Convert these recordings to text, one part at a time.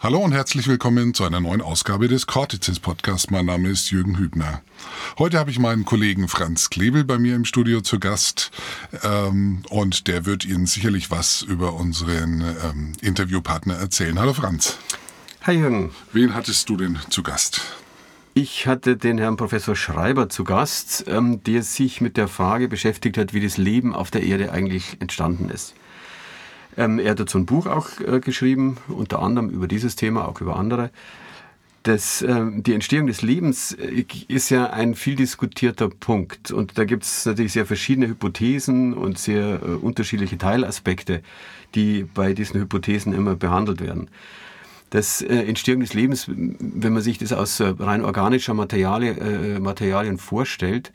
Hallo und herzlich willkommen zu einer neuen Ausgabe des Cortices Podcast. Mein Name ist Jürgen Hübner. Heute habe ich meinen Kollegen Franz Klebel bei mir im Studio zu Gast ähm, und der wird Ihnen sicherlich was über unseren ähm, Interviewpartner erzählen. Hallo Franz. Hi Jürgen. Wen hattest du denn zu Gast? Ich hatte den Herrn Professor Schreiber zu Gast, ähm, der sich mit der Frage beschäftigt hat, wie das Leben auf der Erde eigentlich entstanden ist. Ähm, er hat dazu ein Buch auch äh, geschrieben, unter anderem über dieses Thema, auch über andere. Das, äh, die Entstehung des Lebens äh, ist ja ein viel diskutierter Punkt. Und da gibt es natürlich sehr verschiedene Hypothesen und sehr äh, unterschiedliche Teilaspekte, die bei diesen Hypothesen immer behandelt werden das äh, Entstehung des Lebens, wenn man sich das aus äh, rein organischer Materialien, äh, Materialien vorstellt,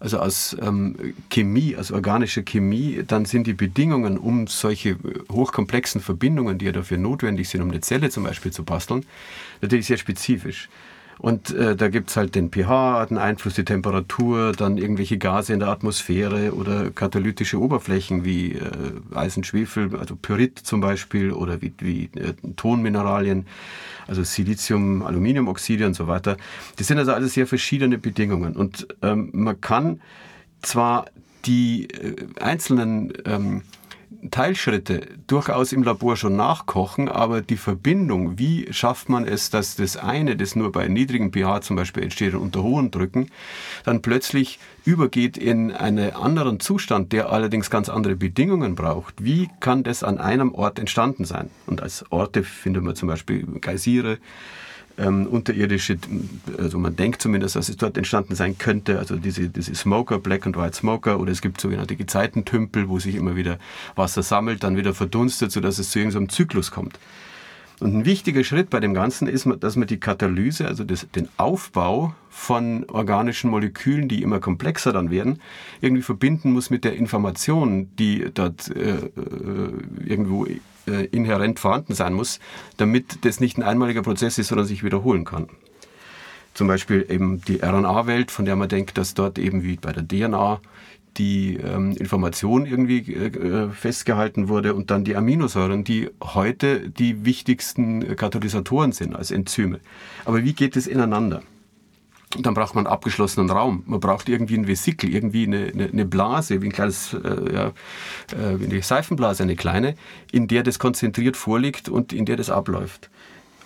also aus ähm, Chemie, aus organischer Chemie, dann sind die Bedingungen, um solche hochkomplexen Verbindungen, die ja dafür notwendig sind, um eine Zelle zum Beispiel zu basteln, natürlich sehr spezifisch. Und äh, da gibt's halt den pH, den Einfluss, die Temperatur, dann irgendwelche Gase in der Atmosphäre oder katalytische Oberflächen wie äh, Eisen, Schwefel, also Pyrit zum Beispiel oder wie, wie äh, Tonmineralien, also Silizium, Aluminiumoxide und so weiter. Das sind also alles sehr verschiedene Bedingungen. Und ähm, man kann zwar die äh, einzelnen ähm, Teilschritte durchaus im Labor schon nachkochen, aber die Verbindung, wie schafft man es, dass das eine, das nur bei niedrigen pH zum Beispiel entsteht und unter hohen Drücken, dann plötzlich übergeht in einen anderen Zustand, der allerdings ganz andere Bedingungen braucht. Wie kann das an einem Ort entstanden sein? Und als Orte findet man zum Beispiel Geysire, ähm, unterirdische, also man denkt zumindest, dass es dort entstanden sein könnte, also diese, diese Smoker, Black and White Smoker, oder es gibt sogenannte Gezeitentümpel, wo sich immer wieder Wasser sammelt, dann wieder verdunstet, sodass es zu irgendeinem Zyklus kommt. Und ein wichtiger Schritt bei dem Ganzen ist, dass man die Katalyse, also das, den Aufbau von organischen Molekülen, die immer komplexer dann werden, irgendwie verbinden muss mit der Information, die dort äh, äh irgendwo äh, inhärent vorhanden sein muss, damit das nicht ein einmaliger Prozess ist, sondern sich wiederholen kann. Zum Beispiel eben die RNA-Welt, von der man denkt, dass dort eben wie bei der DNA die ähm, Information irgendwie äh, festgehalten wurde und dann die Aminosäuren, die heute die wichtigsten Katalysatoren sind als Enzyme. Aber wie geht es ineinander? Dann braucht man einen abgeschlossenen Raum. Man braucht irgendwie ein Vesikel, irgendwie eine, eine, eine Blase, wie ein kleines, äh, ja, äh, wie eine Seifenblase, eine kleine, in der das konzentriert vorliegt und in der das abläuft.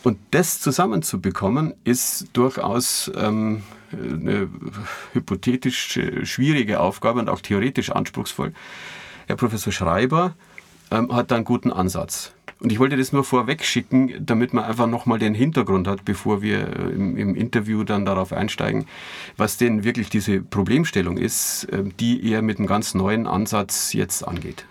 Und das zusammenzubekommen, ist durchaus ähm, eine hypothetisch schwierige Aufgabe und auch theoretisch anspruchsvoll. Herr Professor Schreiber ähm, hat da einen guten Ansatz. Und ich wollte das nur vorweg schicken, damit man einfach nochmal den Hintergrund hat, bevor wir äh, im, im, Interview dann darauf einsteigen, was denn wirklich diese Problemstellung ist, äh, die er mit einem ganz neuen Ansatz jetzt angeht.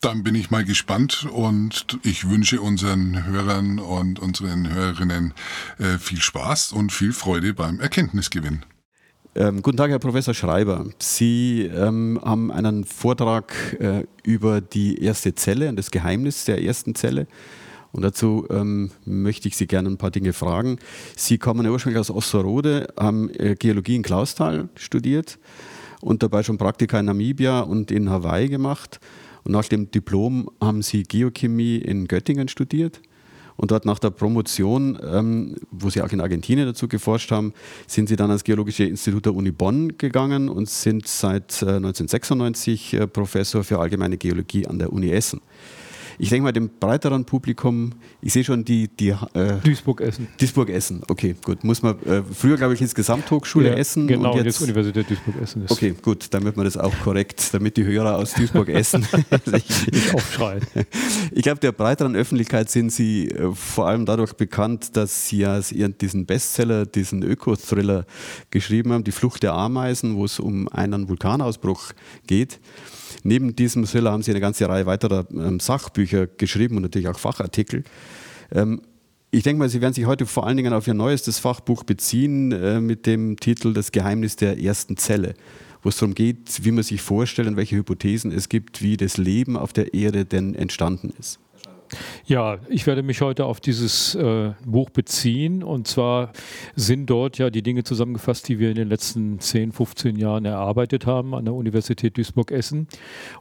Dann bin ich mal gespannt und ich wünsche unseren Hörern und unseren Hörerinnen äh, viel Spaß und viel Freude beim Erkenntnisgewinn. Ähm, guten Tag, Herr Professor Schreiber. Sie ähm, haben einen Vortrag äh, über die erste Zelle und das Geheimnis der ersten Zelle. Und dazu ähm, möchte ich Sie gerne ein paar Dinge fragen. Sie kommen ursprünglich aus Osserode, haben äh, Geologie in Klausthal studiert und dabei schon Praktika in Namibia und in Hawaii gemacht. Und nach dem Diplom haben Sie Geochemie in Göttingen studiert und dort nach der Promotion, ähm, wo Sie auch in Argentinien dazu geforscht haben, sind Sie dann ans Geologische Institut der Uni Bonn gegangen und sind seit äh, 1996 äh, Professor für allgemeine Geologie an der Uni Essen ich denke mal, dem breiteren Publikum, ich sehe schon die. die äh, Duisburg-Essen. Duisburg-Essen, okay, gut. Muss man, äh, früher glaube ich insgesamt Hochschule ja, Essen. Genau, und jetzt, jetzt Universität Duisburg-Essen ist. Okay, gut, damit man das auch korrekt, damit die Hörer aus Duisburg-Essen nicht aufschreien. Ich glaube, der breiteren Öffentlichkeit sind Sie äh, vor allem dadurch bekannt, dass Sie ja diesen Bestseller, diesen Öko-Thriller geschrieben haben, Die Flucht der Ameisen, wo es um einen Vulkanausbruch geht. Neben diesem Thriller haben sie eine ganze Reihe weiterer ähm, Sachbücher geschrieben und natürlich auch Fachartikel. Ähm, ich denke mal, Sie werden sich heute vor allen Dingen auf Ihr neuestes Fachbuch beziehen äh, mit dem Titel Das Geheimnis der ersten Zelle, wo es darum geht, wie man sich vorstellt und welche Hypothesen es gibt, wie das Leben auf der Erde denn entstanden ist. Ja, ich werde mich heute auf dieses äh, Buch beziehen. Und zwar sind dort ja die Dinge zusammengefasst, die wir in den letzten 10, 15 Jahren erarbeitet haben an der Universität Duisburg-Essen.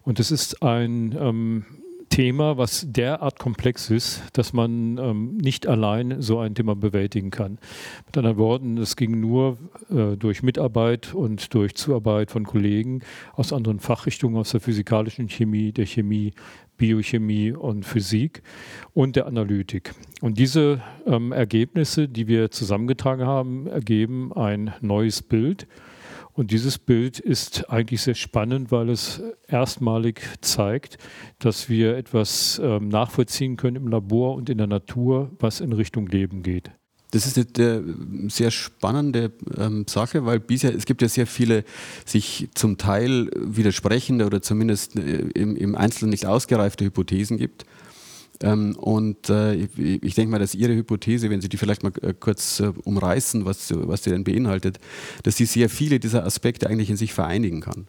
Und es ist ein ähm, Thema, was derart komplex ist, dass man ähm, nicht allein so ein Thema bewältigen kann. Mit anderen Worten, es ging nur äh, durch Mitarbeit und durch Zuarbeit von Kollegen aus anderen Fachrichtungen, aus der physikalischen Chemie, der Chemie, Biochemie und Physik und der Analytik. Und diese ähm, Ergebnisse, die wir zusammengetragen haben, ergeben ein neues Bild. Und dieses Bild ist eigentlich sehr spannend, weil es erstmalig zeigt, dass wir etwas ähm, nachvollziehen können im Labor und in der Natur, was in Richtung Leben geht. Das ist eine sehr spannende ähm, Sache, weil bisher, es gibt ja sehr viele sich zum Teil widersprechende oder zumindest äh, im, Einzelnen nicht ausgereifte Hypothesen gibt. Ähm, und äh, ich denke mal, dass Ihre Hypothese, wenn Sie die vielleicht mal äh, kurz umreißen, was, was die denn beinhaltet, dass sie sehr viele dieser Aspekte eigentlich in sich vereinigen kann.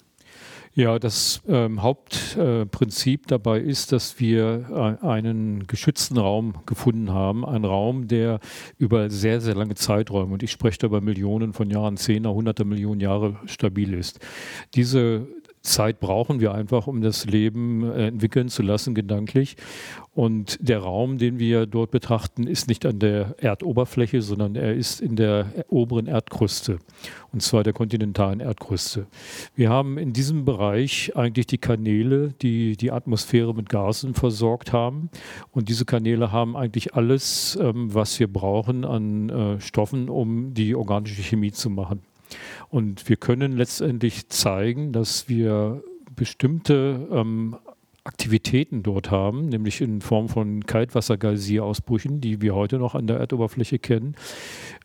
Ja, das ähm, Hauptprinzip äh, dabei ist, dass wir äh, einen geschützten Raum gefunden haben. Ein Raum, der über sehr, sehr lange Zeiträume, und ich spreche da über Millionen von Jahren, Zehner, Hunderte Millionen Jahre stabil ist. Diese Zeit brauchen wir einfach, um das Leben äh, entwickeln zu lassen, gedanklich. Und der Raum, den wir dort betrachten, ist nicht an der Erdoberfläche, sondern er ist in der oberen Erdkruste, und zwar der kontinentalen Erdkruste. Wir haben in diesem Bereich eigentlich die Kanäle, die die Atmosphäre mit Gasen versorgt haben. Und diese Kanäle haben eigentlich alles, ähm, was wir brauchen an äh, Stoffen, um die organische Chemie zu machen. Und wir können letztendlich zeigen, dass wir bestimmte ähm, Aktivitäten dort haben, nämlich in Form von Kaltwassergeysirausbrüchen, die wir heute noch an der Erdoberfläche kennen,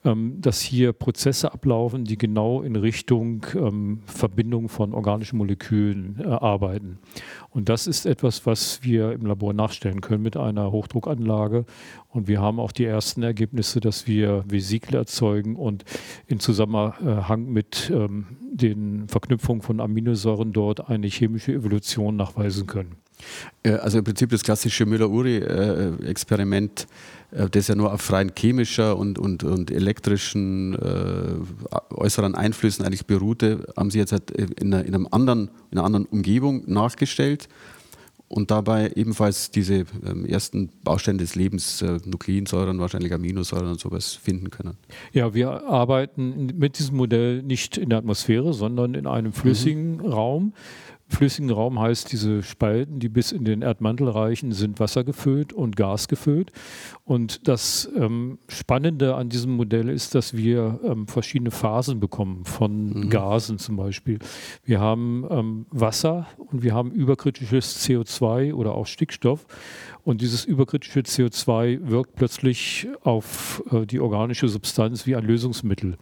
ähm, dass hier Prozesse ablaufen, die genau in Richtung ähm, Verbindung von organischen Molekülen äh, arbeiten. Und das ist etwas, was wir im Labor nachstellen können mit einer Hochdruckanlage. Und wir haben auch die ersten Ergebnisse, dass wir Vesikel erzeugen und in Zusammenhang mit ähm, den Verknüpfungen von Aminosäuren dort eine chemische Evolution nachweisen können. Äh, also im Prinzip das klassische Müller-Uri-Experiment, äh, das ja nur auf rein chemischer und, und, und elektrischen äh, äußeren Einflüssen eigentlich beruhte, haben Sie jetzt halt in einer, in einem anderen, in einer anderen Umgebung nachgestellt und dabei ebenfalls diese ähm, ersten Bausteine des Lebens, äh, Nukleinsäuren, wahrscheinlich Aminosäuren und sowas finden können. Ja, wir arbeiten mit diesem Modell nicht in der Atmosphäre, sondern in einem flüssigen mhm. Raum flüssigen Raum heißt, diese Spalten, die bis in den Erdmantel reichen, sind wassergefüllt und gasgefüllt. Und das ähm, Spannende an diesem Modell ist, dass wir ähm, verschiedene Phasen bekommen von mhm. Gasen zum Beispiel. Wir haben ähm, Wasser und wir haben überkritisches CO2 oder auch Stickstoff. Und dieses überkritische CO2 wirkt plötzlich auf äh, die organische Substanz wie ein Lösungsmittel.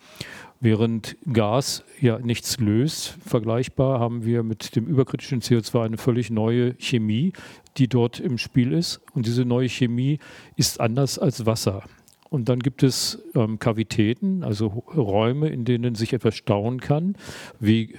Während Gas ja nichts löst, vergleichbar haben wir mit dem überkritischen CO2 eine völlig neue Chemie, die dort im Spiel ist. Und diese neue Chemie ist anders als Wasser. Und dann gibt es ähm, Kavitäten, also Räume, in denen sich etwas stauen kann, wie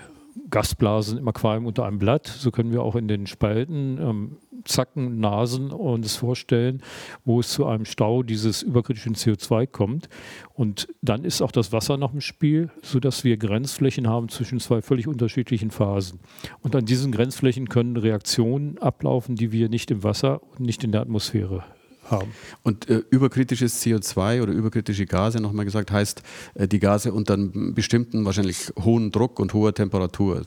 Gasblasen im Aquarium unter einem Blatt. So können wir auch in den Spalten ähm, Zacken, Nasen uns vorstellen, wo es zu einem Stau dieses überkritischen CO2 kommt. Und dann ist auch das Wasser noch im Spiel, sodass wir Grenzflächen haben zwischen zwei völlig unterschiedlichen Phasen. Und an diesen Grenzflächen können Reaktionen ablaufen, die wir nicht im Wasser und nicht in der Atmosphäre haben. Und äh, überkritisches CO2 oder überkritische Gase, nochmal gesagt, heißt äh, die Gase unter einem bestimmten, wahrscheinlich hohen Druck und hoher Temperatur.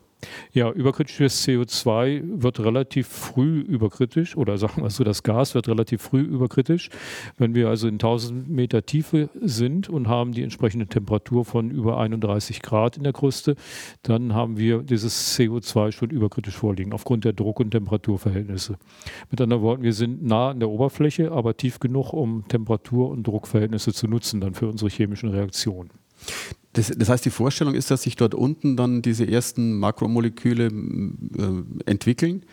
Ja, überkritisches CO2 wird relativ früh überkritisch oder sagen wir so, das Gas wird relativ früh überkritisch. Wenn wir also in 1000 Meter Tiefe sind und haben die entsprechende Temperatur von über 31 Grad in der Kruste, dann haben wir dieses CO2 schon überkritisch vorliegen aufgrund der Druck- und Temperaturverhältnisse. Mit anderen Worten, wir sind nah an der Oberfläche, aber tief genug, um Temperatur- und Druckverhältnisse zu nutzen dann für unsere chemischen Reaktionen. Das, das, heißt, die Vorstellung ist, dass sich dort unten dann diese ersten Makromoleküle äh, entwickeln,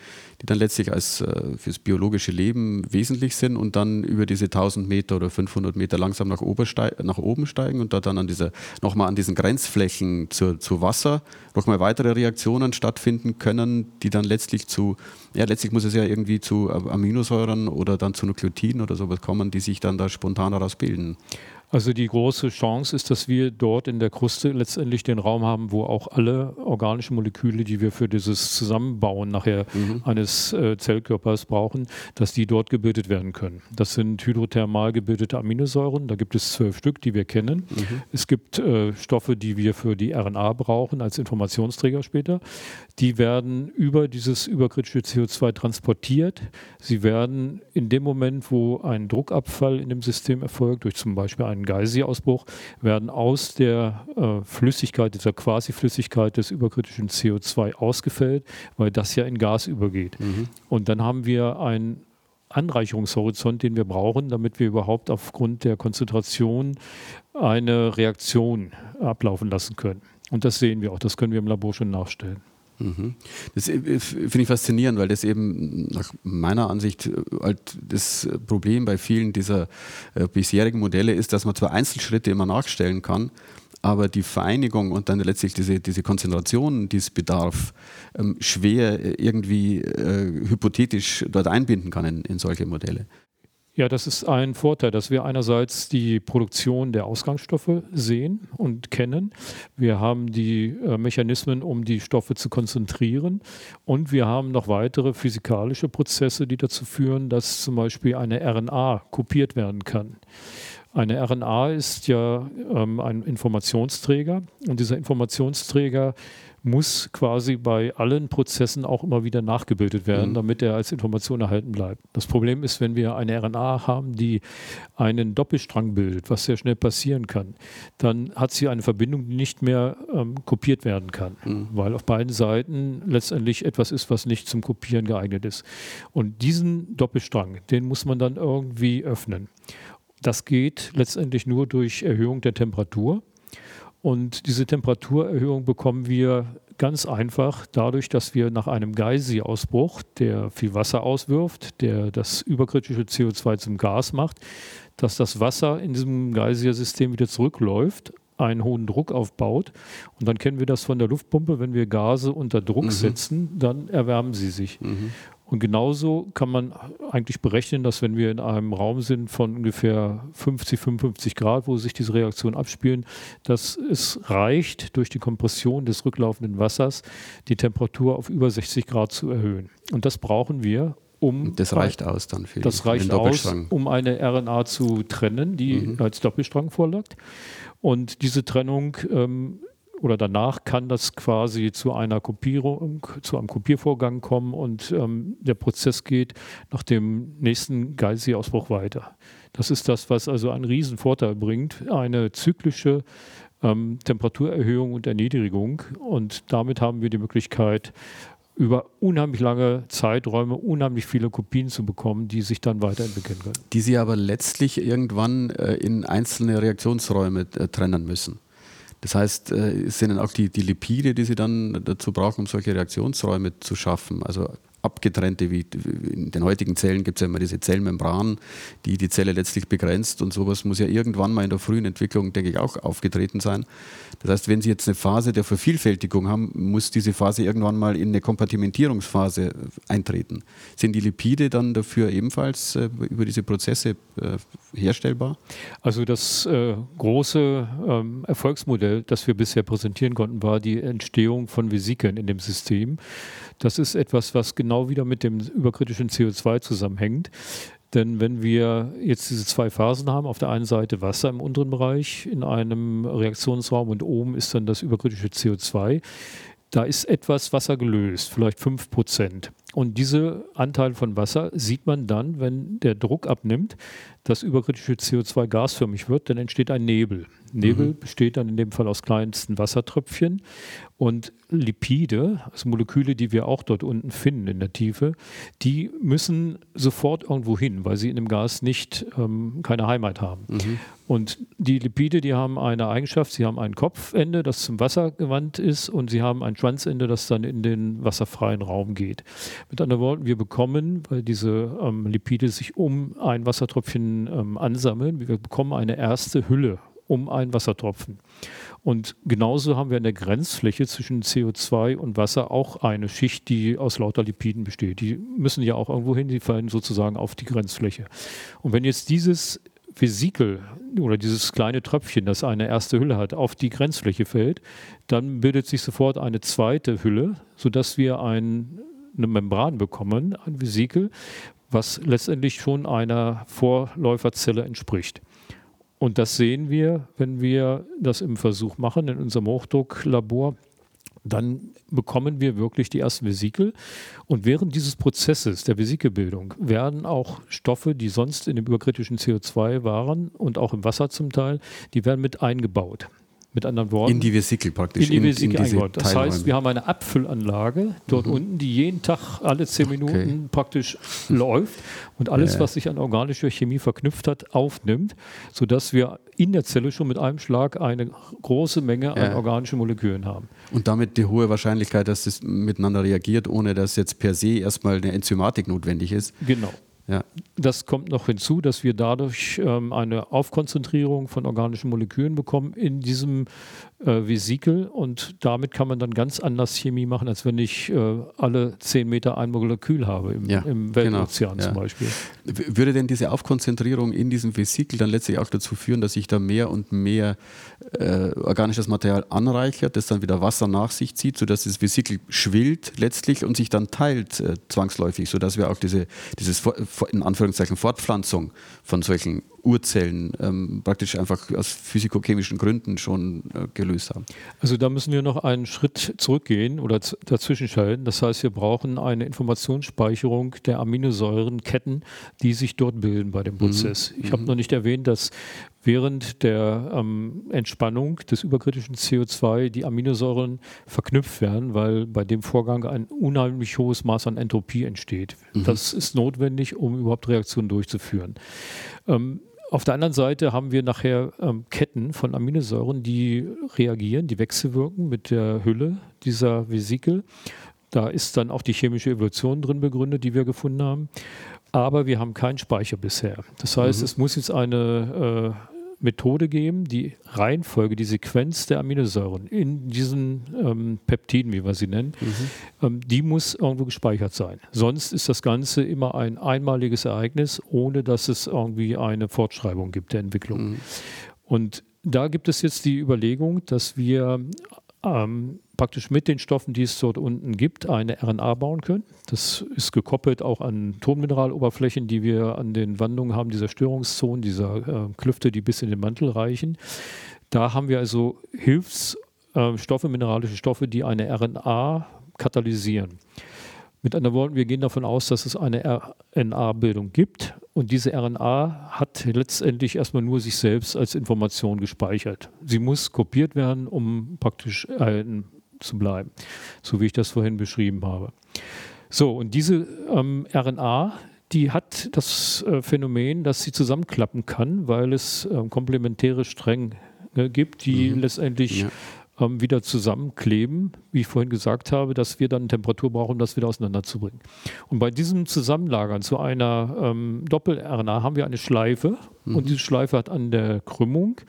die dann letztlich als äh, fürs biologische Leben wesentlich sind und dann über diese 1000 Meter oder 500 Meter langsam nach, nach oben steigen und da dann an dieser, nochmal an diesen Grenzflächen zu, zu Wasser nochmal weitere Reaktionen stattfinden können, die dann letztlich zu, ja, letztlich muss es ja irgendwie zu Aminosäuren oder dann zu Nukleotiden oder sowas kommen, die sich dann da spontan daraus bilden. Also die große Chance ist, dass wir dort in der Kruste letztendlich den Raum haben, wo auch alle organischen Moleküle, die wir für dieses Zusammenbauen nachher mhm. eines äh, Zellkörpers brauchen, dass die dort gebildet werden können. Das sind hydrothermal gebildete Aminosäuren. Da gibt es zwölf Stück, die wir kennen. Mhm. Es gibt äh, Stoffe, die wir für die RNA brauchen als Informationsträger später. Die werden über dieses überkritische CO2 transportiert. Sie werden in dem Moment, wo ein Druckabfall in dem System erfolgt, durch zum Beispiel einen Geysirausbruch, werden aus der äh, Flüssigkeit, dieser Quasiflüssigkeit des überkritischen CO2 ausgefällt, weil das ja in Gas übergeht. Mhm. Und dann haben wir einen Anreicherungshorizont, den wir brauchen, damit wir überhaupt aufgrund der Konzentration eine Reaktion ablaufen lassen können. Und das sehen wir auch, das können wir im Labor schon nachstellen. Mhm. Das äh, finde ich faszinierend, weil das eben nach meiner Ansicht äh, halt das Problem bei vielen dieser äh, bisherigen Modelle ist, dass man zwar Einzelschritte immer nachstellen kann, aber die Vereinigung und dann letztlich diese, diese Konzentration, die es bedarf, ähm, schwer irgendwie äh, hypothetisch dort einbinden kann in, in solche Modelle. Ja, das ist ein Vorteil, dass wir einerseits die Produktion der Ausgangsstoffe sehen und kennen. Wir haben die äh, Mechanismen, um die Stoffe zu konzentrieren. Und wir haben noch weitere physikalische Prozesse, die dazu führen, dass zum Beispiel eine RNA kopiert werden kann. Eine RNA ist ja ähm, ein Informationsträger und dieser Informationsträger muss quasi bei allen Prozessen auch immer wieder nachgebildet werden, mhm. damit er als Information erhalten bleibt. Das Problem ist, wenn wir eine RNA haben, die einen Doppelstrang bildet, was sehr schnell passieren kann, dann hat sie eine Verbindung, die nicht mehr ähm, kopiert werden kann, mhm. weil auf beiden Seiten letztendlich etwas ist, was nicht zum Kopieren geeignet ist. Und diesen Doppelstrang, den muss man dann irgendwie öffnen. Das geht letztendlich nur durch Erhöhung der Temperatur. Und diese Temperaturerhöhung bekommen wir ganz einfach dadurch, dass wir nach einem Geysir-Ausbruch, der viel Wasser auswirft, der das überkritische CO2 zum Gas macht, dass das Wasser in diesem Geysir-System wieder zurückläuft, einen hohen Druck aufbaut. Und dann kennen wir das von der Luftpumpe, wenn wir Gase unter Druck mhm. setzen, dann erwärmen sie sich. Mhm. Und genauso kann man eigentlich berechnen, dass wenn wir in einem Raum sind von ungefähr 50, 55 Grad, wo sich diese Reaktionen abspielen, dass es reicht, durch die Kompression des rücklaufenden Wassers die Temperatur auf über 60 Grad zu erhöhen. Und das brauchen wir, um. Das reicht aus dann für Das reicht aus, um eine RNA zu trennen, die mhm. als Doppelstrang vorliegt. Und diese Trennung ähm, oder danach kann das quasi zu einer Kopierung, zu einem Kopiervorgang kommen und ähm, der Prozess geht nach dem nächsten Geysir-Ausbruch weiter. Das ist das, was also einen riesen Vorteil bringt, eine zyklische ähm, Temperaturerhöhung und Erniedrigung und damit haben wir die Möglichkeit, über unheimlich lange Zeiträume unheimlich viele Kopien zu bekommen, die sich dann weiterentwickeln können. Die Sie aber letztlich irgendwann äh, in einzelne Reaktionsräume äh, trennen müssen. Das heißt, äh, es sind dann auch die, die Lipide, die sie dann dazu brauchen, um solche Reaktionsräume zu schaffen. Also abgetrennte, wie in den heutigen Zellen gibt es ja immer diese Zellmembran, die die Zelle letztlich begrenzt und sowas muss ja irgendwann mal in der frühen Entwicklung, denke ich, auch aufgetreten sein. Das heißt, wenn Sie jetzt eine Phase der Vervielfältigung haben, muss diese Phase irgendwann mal in eine Kompartimentierungsphase eintreten. Sind die Lipide dann dafür ebenfalls äh, über diese Prozesse äh, herstellbar? Also das äh, große ähm, Erfolgsmodell, das wir bisher präsentieren konnten, war die Entstehung von Vesikeln in dem System. Das ist etwas, was genau wieder mit dem überkritischen CO2 zusammenhängt. Denn wenn wir jetzt diese zwei Phasen haben, auf der einen Seite Wasser im unteren Bereich in einem Reaktionsraum und oben ist dann das überkritische CO2, da ist etwas Wasser gelöst, vielleicht 5 Prozent. Und diese Anteil von Wasser sieht man dann, wenn der Druck abnimmt, das überkritische CO2 gasförmig wird, dann entsteht ein Nebel. Nebel mhm. besteht dann in dem Fall aus kleinsten Wassertröpfchen und Lipide, also Moleküle, die wir auch dort unten finden in der Tiefe, die müssen sofort irgendwo hin, weil sie in dem Gas nicht ähm, keine Heimat haben. Mhm. Und die Lipide, die haben eine Eigenschaft, sie haben ein Kopfende, das zum Wasser gewandt ist und sie haben ein Schwanzende, das dann in den wasserfreien Raum geht. Mit anderen Worten, wir bekommen, weil diese ähm, Lipide sich um ein Wassertröpfchen ähm, ansammeln, wir bekommen eine erste Hülle um einen Wassertropfen. Und genauso haben wir in der Grenzfläche zwischen CO2 und Wasser auch eine Schicht, die aus lauter Lipiden besteht. Die müssen ja auch irgendwo hin, die fallen sozusagen auf die Grenzfläche. Und wenn jetzt dieses Vesikel oder dieses kleine Tröpfchen, das eine erste Hülle hat, auf die Grenzfläche fällt, dann bildet sich sofort eine zweite Hülle, sodass wir ein, eine Membran bekommen, ein Vesikel, was letztendlich schon einer Vorläuferzelle entspricht. Und das sehen wir, wenn wir das im Versuch machen, in unserem Hochdrucklabor dann bekommen wir wirklich die ersten Vesikel. Und während dieses Prozesses der Vesikelbildung werden auch Stoffe, die sonst in dem überkritischen CO2 waren und auch im Wasser zum Teil, die werden mit eingebaut. Mit anderen Worten. In die Vesikel praktisch. In die Vesikel in, eingebaut. Das heißt, wir haben eine Abfüllanlage dort mhm. unten, die jeden Tag alle zehn Minuten okay. praktisch läuft und alles, ja. was sich an organischer Chemie verknüpft hat, aufnimmt, sodass wir in der Zelle schon mit einem Schlag eine große Menge an ja. organischen Molekülen haben. Und damit die hohe Wahrscheinlichkeit, dass es miteinander reagiert, ohne dass jetzt per se erstmal eine Enzymatik notwendig ist. Genau. Ja. Das kommt noch hinzu, dass wir dadurch ähm, eine Aufkonzentrierung von organischen Molekülen bekommen in diesem äh, Vesikel und damit kann man dann ganz anders Chemie machen, als wenn ich äh, alle zehn Meter ein Molekül habe im, ja, im genau. Weltozean genau. zum Beispiel. Würde denn diese Aufkonzentrierung in diesem Vesikel dann letztlich auch dazu führen, dass sich da mehr und mehr äh, organisches Material anreichert, das dann wieder Wasser nach sich zieht, sodass das Vesikel schwillt letztlich und sich dann teilt äh, zwangsläufig, sodass wir auch diese dieses in Anführungszeichen Fortpflanzung von solchen Urzellen ähm, praktisch einfach aus physikochemischen Gründen schon äh, gelöst haben. Also da müssen wir noch einen Schritt zurückgehen oder dazwischen schalten. Das heißt, wir brauchen eine Informationsspeicherung der Aminosäurenketten, die sich dort bilden bei dem mhm. Prozess. Mhm. Ich habe noch nicht erwähnt, dass während der ähm, Entspannung des überkritischen CO2 die Aminosäuren verknüpft werden, weil bei dem Vorgang ein unheimlich hohes Maß an Entropie entsteht. Mhm. Das ist notwendig, um überhaupt Reaktionen durchzuführen. Ähm, auf der anderen Seite haben wir nachher ähm, Ketten von Aminosäuren, die reagieren, die wechselwirken mit der Hülle dieser Vesikel. Da ist dann auch die chemische Evolution drin begründet, die wir gefunden haben. Aber wir haben keinen Speicher bisher. Das heißt, mhm. es muss jetzt eine äh, Methode geben, die Reihenfolge, die Sequenz der Aminosäuren in diesen ähm, Peptiden, wie wir sie nennen, mhm. ähm, die muss irgendwo gespeichert sein. Sonst ist das Ganze immer ein einmaliges Ereignis, ohne dass es irgendwie eine Fortschreibung gibt der Entwicklung. Mhm. Und da gibt es jetzt die Überlegung, dass wir ähm, praktisch mit den Stoffen, die es dort unten gibt, eine RNA bauen können. Das ist gekoppelt auch an Tonmineraloberflächen, die wir an den Wandungen haben, dieser Störungszonen, dieser äh, Klüfte, die bis in den Mantel reichen. Da haben wir also Hilfsstoffe, äh, mineralische Stoffe, die eine RNA katalysieren. Mit anderen Worten, wir gehen davon aus, dass es eine RNA-Bildung gibt und diese RNA hat letztendlich erstmal nur sich selbst als Information gespeichert. Sie muss kopiert werden, um praktisch erhalten zu bleiben, so wie ich das vorhin beschrieben habe. So, und diese ähm, RNA, die hat das äh, Phänomen, dass sie zusammenklappen kann, weil es äh, komplementäre Stränge äh, gibt, die mhm. letztendlich ja ähm, wieder zusammenkleben, wie ich vorhin gesagt habe, dass wir dann Temperatur brauchen, um das wieder auseinanderzubringen. Und bei diesem Zusammenlagern zu einer ähm, Doppel-RNA haben wir eine Schleife mhm. und diese Schleife hat an der Krümmung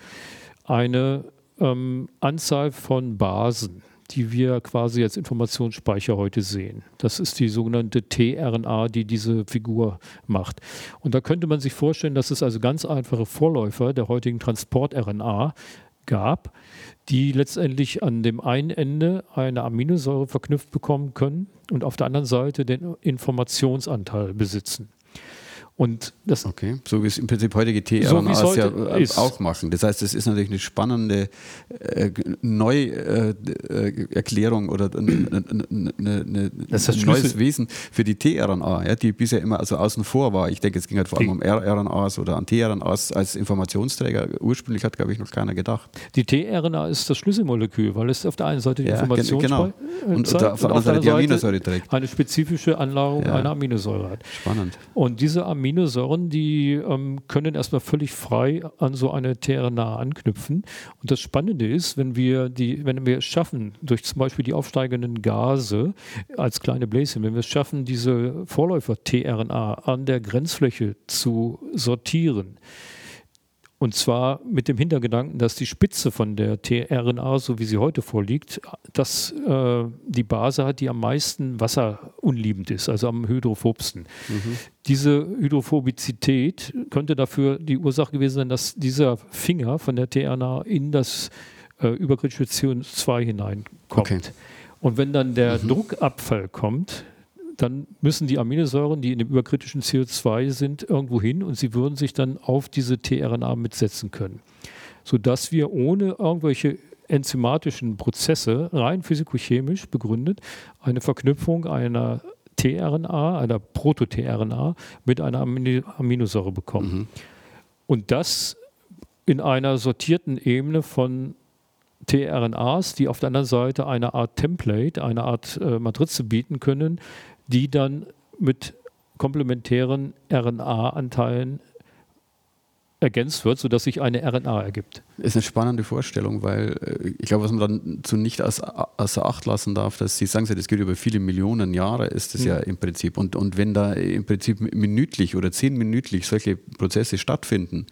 eine ähm, Anzahl von Basen die wir quasi als Informationsspeicher heute sehen. Das ist die sogenannte tRNA, die diese Figur macht. Und da könnte man sich vorstellen, dass es also ganz einfache Vorläufer der heutigen Transport-RNA gab, die letztendlich an dem einen Ende eine Aminosäure verknüpft bekommen können und auf der anderen Seite den Informationsanteil besitzen. Und das okay, so wie es im Prinzip heutige tRNAs so ja äh, auch machen. Das heißt, es ist natürlich eine spannende äh, Neuerklärung äh, oder eine, eine, ein neues Wesen für die tRNA, ja, die bisher immer also außen vor war. Ich denke, es ging halt vor allem um rRNAs oder an tRNAs als Informationsträger. Ursprünglich hat, glaube ich, noch keiner gedacht. Die tRNA ist das Schlüsselmolekül, weil es auf der einen Seite die ja, Information genau. und, und auf der anderen Seite die Aminosäure trägt. Eine spezifische Anlagerung ja. einer Aminosäure hat. Spannend. Und diese Aminosäure Aminosäuren, die ähm, können erstmal völlig frei an so eine tRNA anknüpfen. Und das Spannende ist, wenn wir die, wenn wir es schaffen, durch zum Beispiel die aufsteigenden Gase als kleine Bläschen, wenn wir es schaffen, diese Vorläufer tRNA an der Grenzfläche zu sortieren, Und zwar mit dem Hintergedanken, dass die Spitze von der tRNA, so wie sie heute vorliegt, dass äh, die Base hat, die am meisten wasserunliebend ist, also am hydrophobsten. Mhm. Diese Hydrophobizität könnte dafür die Ursache gewesen sein, dass dieser Finger von der tRNA in das äh, überkritische CO2 hineinkommt. Okay. Und wenn dann der mhm. Druckabfall kommt, dann müssen die Aminosäuren, die in dem überkritischen CO2 sind, irgendwo hin und sie würden sich dann auf diese tRNA mitsetzen können. Sodass wir ohne irgendwelche enzymatischen Prozesse, rein physikochemisch begründet, eine Verknüpfung einer tRNA, einer Proto-tRNA mit einer Aminosäure bekommen. Mhm. Und das in einer sortierten Ebene von tRNAs, die auf der anderen Seite eine Art Template, eine Art äh, Matrize bieten können, die dann mit komplementären RNA-Anteilen ergänzt wird, sodass sich eine RNA ergibt. Das ist eine spannende Vorstellung, weil äh, ich glaube, was man dann zu nicht außer Acht lassen darf, dass Sie sagen, das geht über viele Millionen Jahre, ist das mhm. ja im Prinzip. Und, und wenn da im Prinzip minütlich oder zehnminütlich solche Prozesse stattfinden,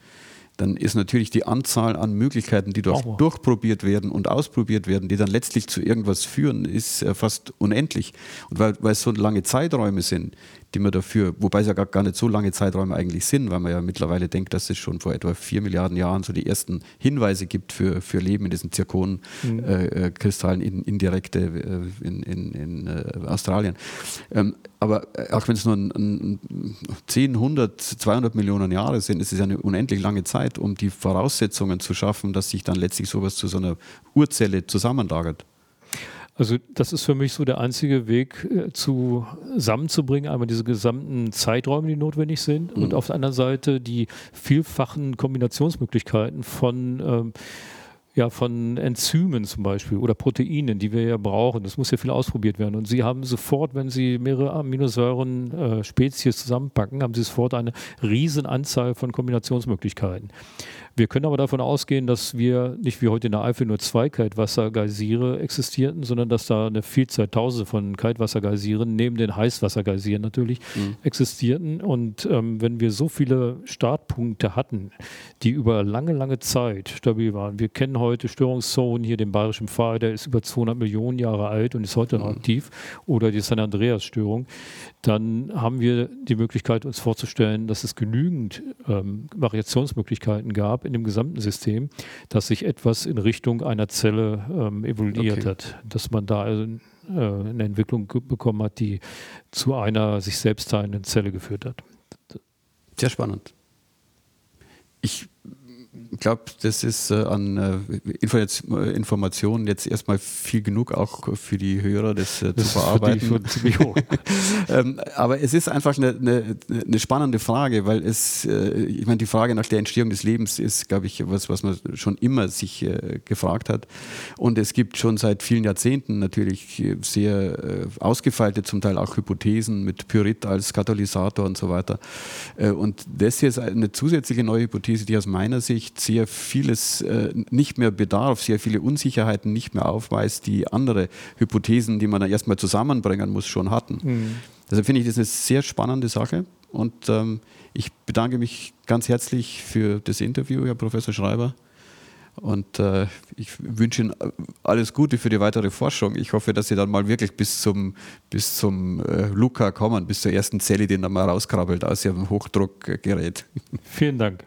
dann ist natürlich die Anzahl an Möglichkeiten, die dort oh. durchprobiert werden und ausprobiert werden, die dann letztlich zu irgendwas führen, ist äh, fast unendlich. Und weil, weil es so lange Zeiträume sind, die man dafür, wobei es ja gar, gar nicht so lange Zeiträume eigentlich sind, weil man ja mittlerweile denkt, dass es schon vor etwa vier Milliarden Jahren so die ersten Hinweise gibt für, für Leben in diesen Zirkonkristallen mhm. äh, in, indirekte äh, in, in, in äh, Australien. Ähm, aber äh, auch wenn es nur ein, ein 10, 100, 200 Millionen Jahre sind, ist es ja eine unendlich lange Zeit, um die Voraussetzungen zu schaffen, dass sich dann letztlich sowas zu so einer Urzelle zusammenlagert. Also das ist für mich so der einzige Weg äh, zusammenzubringen, einmal diese gesamten Zeiträume, die notwendig sind mhm. und auf der anderen Seite die vielfachen Kombinationsmöglichkeiten von ähm, ja, von Enzymen zum Beispiel oder Proteinen, die wir ja brauchen. Das muss ja viel ausprobiert werden. Und Sie haben sofort, wenn Sie mehrere Aminosäuren äh, Spezies zusammenpacken, haben Sie sofort eine riesen Anzahl von Kombinationsmöglichkeiten. Wir können aber davon ausgehen, dass wir nicht wie heute in der Eifel nur zwei Kaltwassergeysire existierten, sondern dass da eine Vielzahl, Tausende von Kaltwassergeysiren neben den Heißwassergeysiren natürlich mhm. existierten. Und ähm, wenn wir so viele Startpunkte hatten, die über lange, lange Zeit stabil waren, wir kennen heute Störungszonen, hier den Bayerischen Pfahl, der ist über 200 Millionen Jahre alt und ist heute noch mhm. aktiv, oder die San Andreas-Störung, dann haben wir die Möglichkeit, uns vorzustellen, dass es genügend ähm, Variationsmöglichkeiten gab in dem gesamten System, dass sich etwas in Richtung einer Zelle ähm, evolutiert okay. hat, dass man da also, äh, eine Entwicklung bekommen hat, die zu einer sich selbst teilenden Zelle geführt hat. Sehr spannend. Ich ich glaube, das ist äh, an äh, Informationen jetzt erstmal viel genug auch für die Hörer, das, äh, das zu verarbeiten. ähm, aber es ist einfach eine, eine, eine, spannende Frage, weil es, äh, ich meine, die Frage nach der Entstehung des Lebens ist, glaube ich, was, was man schon immer sich äh, gefragt hat. Und es gibt schon seit vielen Jahrzehnten natürlich sehr äh, ausgefeilte, zum Teil auch Hypothesen mit Pyrit als Katalysator und so weiter. und das hier ist eine zusätzliche neue Hypothese, die aus meiner Sicht Sicht sehr vieles äh, nicht mehr bedarf, sehr viele Unsicherheiten nicht mehr aufweist, die andere Hypothesen, die man dann erstmal zusammenbringen muss, schon hatten. Mhm. Deshalb finde ich das eine sehr spannende Sache und ähm, ich bedanke mich ganz herzlich für das Interview, Herr Professor Schreiber. Und äh, ich wünsche Ihnen alles Gute für die weitere Forschung. Ich hoffe, dass Sie dann mal wirklich bis zum, bis zum äh, Luca kommen, bis zur ersten Zelle, die dann mal rauskrabbelt aus Ihrem Hochdruckgerät. Vielen Dank.